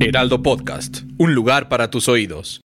Heraldo Podcast, un lugar para tus oídos.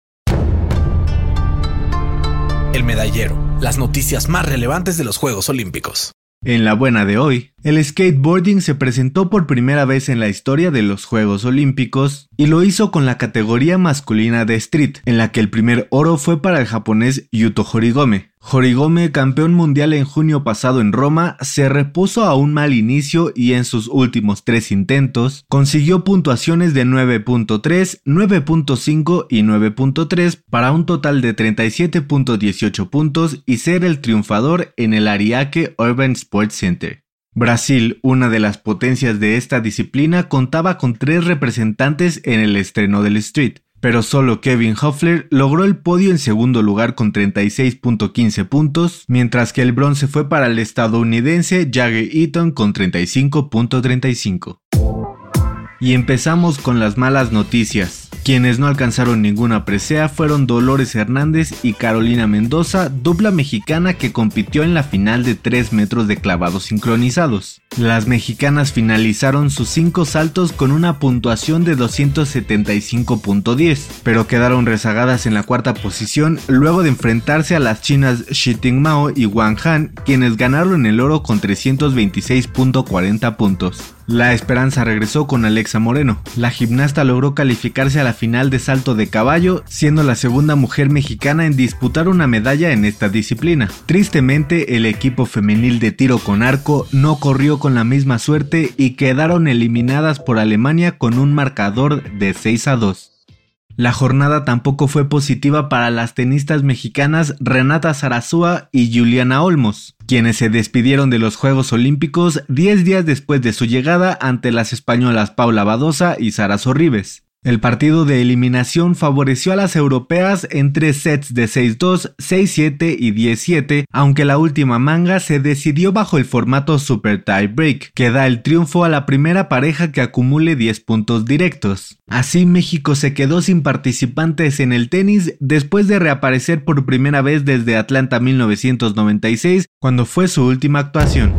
El medallero, las noticias más relevantes de los Juegos Olímpicos. En la buena de hoy, el skateboarding se presentó por primera vez en la historia de los Juegos Olímpicos y lo hizo con la categoría masculina de street, en la que el primer oro fue para el japonés Yuto Horigome. Horigome, campeón mundial en junio pasado en Roma, se repuso a un mal inicio y en sus últimos tres intentos consiguió puntuaciones de 9.3, 9.5 y 9.3 para un total de 37.18 puntos y ser el triunfador en el Ariake Urban Sports Center. Brasil, una de las potencias de esta disciplina, contaba con tres representantes en el estreno del Street, pero solo Kevin Hoffler logró el podio en segundo lugar con 36.15 puntos, mientras que el bronce fue para el estadounidense Jagger Eaton con 35.35. Y empezamos con las malas noticias. Quienes no alcanzaron ninguna presea fueron Dolores Hernández y Carolina Mendoza, dupla mexicana que compitió en la final de 3 metros de clavados sincronizados. Las mexicanas finalizaron sus 5 saltos con una puntuación de 275.10, pero quedaron rezagadas en la cuarta posición luego de enfrentarse a las chinas Shiting Mao y Wang Han, quienes ganaron el oro con 326.40 puntos. La esperanza regresó con Alexa Moreno. La gimnasta logró calificarse a la final de salto de caballo, siendo la segunda mujer mexicana en disputar una medalla en esta disciplina. Tristemente, el equipo femenil de tiro con arco no corrió con la misma suerte y quedaron eliminadas por Alemania con un marcador de 6 a 2. La jornada tampoco fue positiva para las tenistas mexicanas Renata Zarazúa y Juliana Olmos, quienes se despidieron de los Juegos Olímpicos 10 días después de su llegada ante las españolas Paula Badosa y Sara Sorribes. El partido de eliminación favoreció a las europeas en tres sets de 6-2, 6-7 y 10-7, aunque la última manga se decidió bajo el formato Super Tie Break, que da el triunfo a la primera pareja que acumule 10 puntos directos. Así México se quedó sin participantes en el tenis después de reaparecer por primera vez desde Atlanta 1996, cuando fue su última actuación.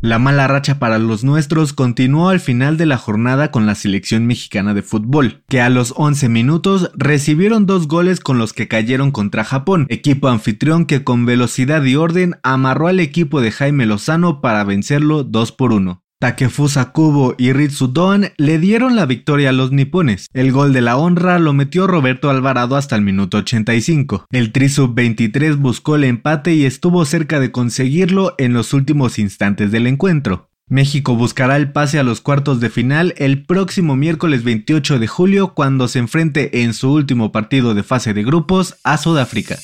La mala racha para los nuestros continuó al final de la jornada con la selección mexicana de fútbol, que a los 11 minutos recibieron dos goles con los que cayeron contra Japón, equipo anfitrión que con velocidad y orden amarró al equipo de Jaime Lozano para vencerlo 2 por 1. Takefusa Kubo y Ritsu Doan le dieron la victoria a los nipones. El gol de la honra lo metió Roberto Alvarado hasta el minuto 85. El Tri Sub-23 buscó el empate y estuvo cerca de conseguirlo en los últimos instantes del encuentro. México buscará el pase a los cuartos de final el próximo miércoles 28 de julio cuando se enfrente en su último partido de fase de grupos a Sudáfrica.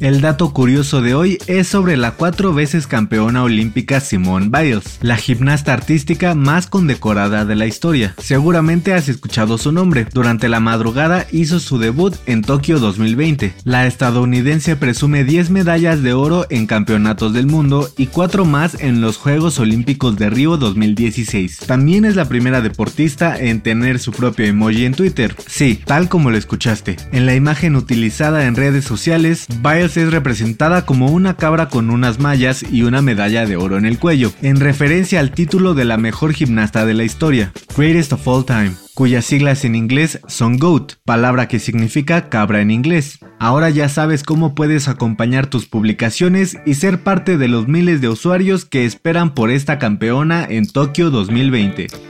El dato curioso de hoy es sobre la cuatro veces campeona olímpica Simone Biles, la gimnasta artística más condecorada de la historia. Seguramente has escuchado su nombre. Durante la madrugada hizo su debut en Tokio 2020. La estadounidense presume 10 medallas de oro en campeonatos del mundo y 4 más en los Juegos Olímpicos de Río 2016. También es la primera deportista en tener su propio emoji en Twitter. Sí, tal como lo escuchaste. En la imagen utilizada en redes sociales, Biles es representada como una cabra con unas mallas y una medalla de oro en el cuello, en referencia al título de la mejor gimnasta de la historia, Greatest of All Time, cuyas siglas en inglés son GOAT, palabra que significa cabra en inglés. Ahora ya sabes cómo puedes acompañar tus publicaciones y ser parte de los miles de usuarios que esperan por esta campeona en Tokio 2020.